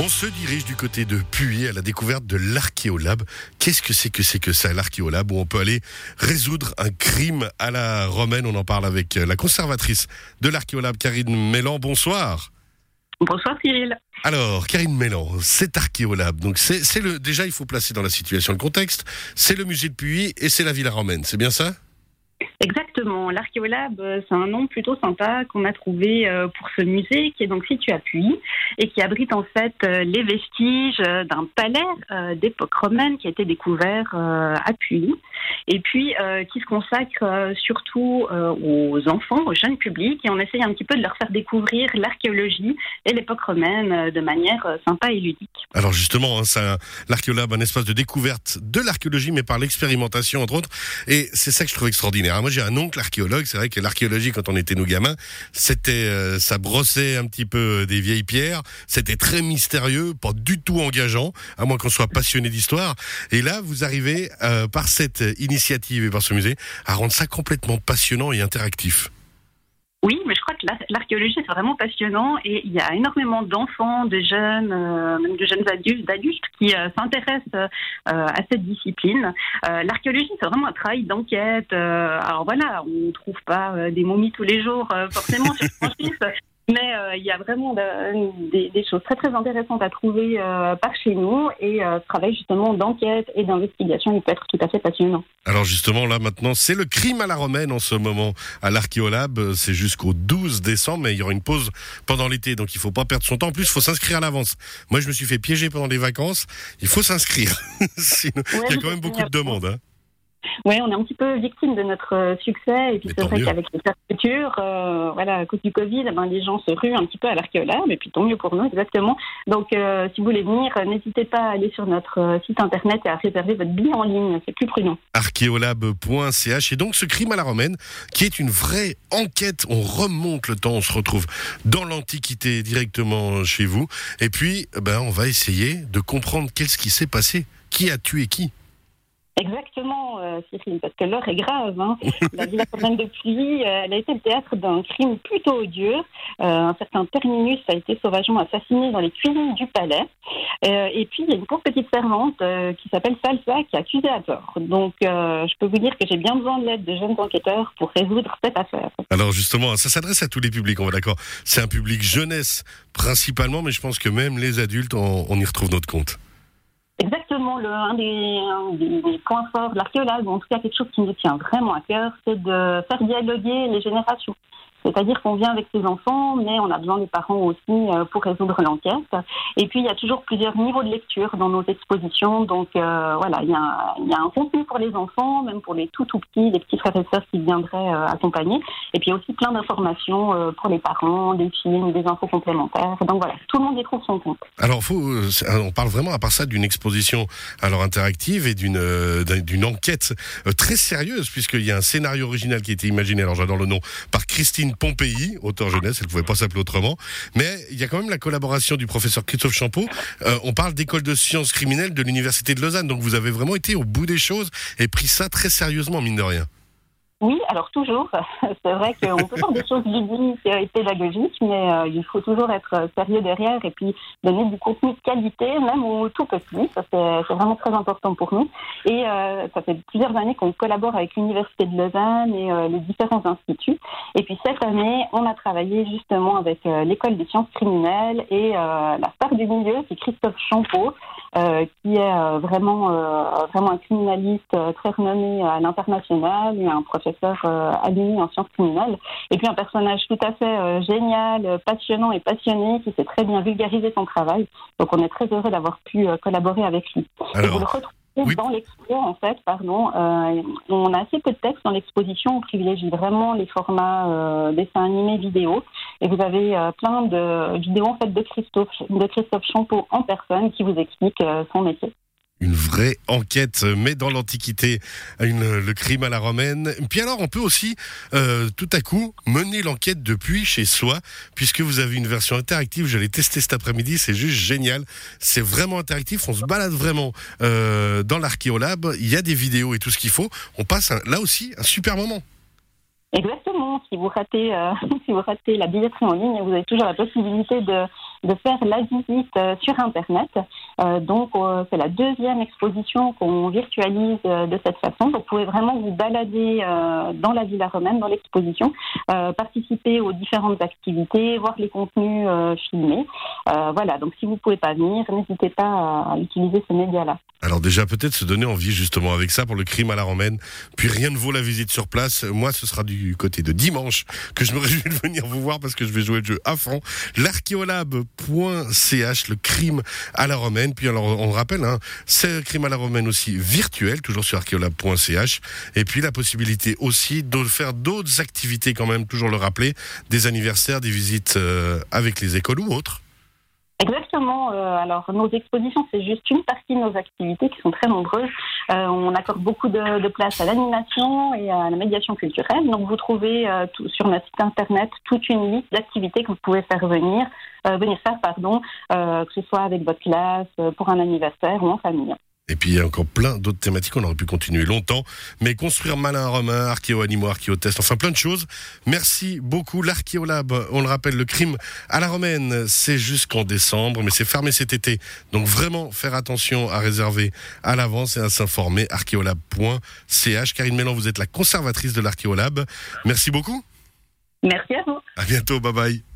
On se dirige du côté de Puy à la découverte de l'archéolab. Qu'est-ce que c'est que c'est que ça, l'archéolab, où on peut aller résoudre un crime à la romaine? On en parle avec la conservatrice de l'archéolab, Karine Mélan. Bonsoir. Bonsoir Cyril. Alors, Karine Mélan, c'est archéolab. Donc, c'est le, déjà, il faut placer dans la situation le contexte. C'est le musée de Puy et c'est la villa romaine. C'est bien ça? L'Archéolab, euh, c'est un nom plutôt sympa qu'on a trouvé euh, pour ce musée qui est donc situé à Puy et qui abrite en fait euh, les vestiges d'un palais d'époque romaine qui a été découvert à Puy et puis qui se consacre surtout aux enfants, au jeunes publics et on essaye un petit peu de leur faire découvrir l'archéologie et l'époque romaine de manière sympa et ludique. Alors justement, hein, l'Archéolab, un espace de découverte de l'archéologie mais par l'expérimentation entre autres et c'est ça que je trouve extraordinaire. Hein. Moi j'ai un oncle archéologue, c'est vrai que l'archéologie quand on était nous gamins, c'était ça brossait un petit peu des vieilles pierres, c'était très mystérieux, pas du tout engageant, à moins qu'on soit passionné d'histoire. Et là, vous arrivez, euh, par cette initiative et par ce musée, à rendre ça complètement passionnant et interactif. Oui, mais l'archéologie, c'est vraiment passionnant et il y a énormément d'enfants, de jeunes, euh, même de jeunes adultes, d'adultes qui euh, s'intéressent à cette discipline. l'archéologie, c'est vraiment un travail d'enquête. alors voilà, on ne trouve pas des momies tous les jours, forcément, sur Francis, mais euh, il y a vraiment des, choses très très intéressantes à trouver euh, par chez nous et euh, ce travail justement d'enquête et d'investigation il peut être tout à fait passionnant. Alors justement là maintenant c'est le crime à la romaine en ce moment à l'Archéolab, c'est jusqu'au 12 décembre mais il y aura une pause pendant l'été donc il faut pas perdre son temps. En plus il faut s'inscrire à l'avance. Moi je me suis fait piéger pendant les vacances, il faut s'inscrire. il y a quand même beaucoup de demandes. Hein. Oui, on est un petit peu victime de notre euh, succès. Et puis c'est vrai qu'avec les fermetures, euh, voilà, à cause du Covid, eh ben, les gens se ruent un petit peu à l'archéolab. Et puis tant mieux pour nous, exactement. Donc euh, si vous voulez venir, n'hésitez pas à aller sur notre site internet et à réserver votre billet en ligne. C'est plus prudent. Archéolab.ch. Et donc ce crime à la romaine, qui est une vraie enquête. On remonte le temps, on se retrouve dans l'Antiquité directement chez vous. Et puis, ben, on va essayer de comprendre qu'est-ce qui s'est passé. Qui a tué qui Exactement, euh, Cyril, parce que l'heure est grave. Hein. La villa romaine de Puy, euh, elle a été le théâtre d'un crime plutôt odieux. Euh, un certain Terminus a été sauvagement assassiné dans les cuisines du palais. et puis, il y a une pauvre petite servante qui s'appelle Salsa qui est accusée à tort. Donc, je peux vous dire que j'ai bien besoin de l'aide de jeunes enquêteurs pour résoudre cette affaire. Alors, justement, ça s'adresse à tous les publics, on va d'accord. C'est un public jeunesse principalement, mais je pense que même les adultes, on y retrouve notre compte. Un, des, points forts de l'archéologue, ou en tout cas quelque chose qui nous tient vraiment à cœur, c'est de faire dialoguer les générations. C'est-à-dire qu'on vient avec ses enfants, mais on a besoin des parents aussi euh, pour résoudre l'enquête. Et puis, il y a toujours plusieurs niveaux de lecture dans nos expositions. Donc, euh, voilà, il y, a, un contenu pour les enfants, même pour les tout tout petits, les petits frères et sœurs qui viendraient euh, accompagner. Et puis aussi plein d'informations pour les parents, des films, des infos complémentaires. Donc voilà, tout le monde y trouve son compte. Alors, on parle vraiment à part ça d'une exposition alors interactive et d'une d'une enquête très sérieuse, puisqu'il y a un scénario original qui a été imaginé, alors j'adore le nom, par Christine Pompéi, auteur jeunesse, elle ne pouvait pas s'appeler autrement. Mais il y a quand même la collaboration du professeur Christophe Champeau. Euh, on parle d'école de sciences criminelles de l'Université de Lausanne. Donc vous avez vraiment été au bout des choses et pris ça très sérieusement, mine de rien. Oui, alors toujours. C'est vrai qu'on peut faire des choses ludiques et pédagogiques, mais euh, il faut toujours être euh, sérieux derrière et puis donner du contenu de qualité, même au tout petit. Ça, c'est vraiment très important pour nous. Et euh, ça fait plusieurs années qu'on collabore avec l'Université de Lausanne et les différents instituts. Et puis cette année, on a travaillé justement avec l'École des sciences criminelles et la star du milieu, c'est Christophe Champeau, qui est vraiment, vraiment un criminaliste très renommé à l'international et un professeur professeur euh, en sciences criminelles. Et puis un personnage tout à fait euh, génial, passionnant et passionné qui sait très bien vulgariser son travail. Donc on est très heureux d'avoir pu euh, collaborer avec lui. Et vous le retrouvez dans l'expo, en fait, pardon. on a assez peu de texte dans l'exposition. On privilégie vraiment les formats dessins animés, vidéo. Et vous avez plein de vidéos en fait de Christophe, de Christophe Champeau en personne qui vous explique son métier une vraie enquête, mais dans l'Antiquité, le crime à la romaine. Puis alors, on peut aussi, euh, tout à coup, mener l'enquête depuis chez soi, puisque vous avez une version interactive. Je l'ai testé cet après-midi, c'est juste génial. C'est vraiment interactif, on se balade vraiment euh, dans l'archéolab. Il y a des vidéos et tout ce qu'il faut. On passe là aussi un super moment. Exactement. Si vous ratez, euh, si vous ratez la billetterie en ligne, vous avez toujours la possibilité de faire la visite sur Internet. Donc, c'est la deuxième exposition qu'on virtualise de cette façon. Vous pouvez vraiment vous balader dans la Villa romaine, dans l'exposition, participer aux différentes activités, voir les contenus filmés. voilà, donc si vous ne pouvez pas venir, n'hésitez pas à utiliser ce média-là. Alors déjà peut-être se donner envie justement avec ça pour le crime à la romaine. Puis rien ne vaut la visite sur place. Moi ce sera du côté de dimanche que je me réjouis de venir vous voir parce que je vais jouer le jeu à fond. L'archéolab.ch, le crime à la romaine. Puis alors on rappelle, hein, c'est le crime à la romaine aussi virtuel, toujours sur archéolab.ch. Et puis la possibilité aussi de faire d'autres activités quand même, toujours le rappeler, des anniversaires, des visites euh, avec les écoles ou autres. Euh, alors, nos expositions, c'est juste une partie de nos activités qui sont très nombreuses. Euh, on accorde beaucoup de, place à l'animation et à la médiation culturelle. Donc, vous trouvez euh, sur notre site internet toute une liste d'activités que vous pouvez faire venir, venir faire, pardon, que ce soit avec votre classe, pour un anniversaire ou en famille. Et puis il y a encore plein d'autres thématiques, on aurait pu continuer longtemps. Mais construire malin romain, archéo-animaux, archéo-test, enfin plein de choses. Merci beaucoup. L'Archéolab, on le rappelle, le crime à la romaine, c'est jusqu'en décembre, mais c'est fermé cet été. Donc vraiment faire attention à réserver à l'avance et à s'informer. archéolab.ch. Karine Mélan, vous êtes la conservatrice de l'Archéolab. Merci beaucoup. Merci à vous. À bientôt, bye bye.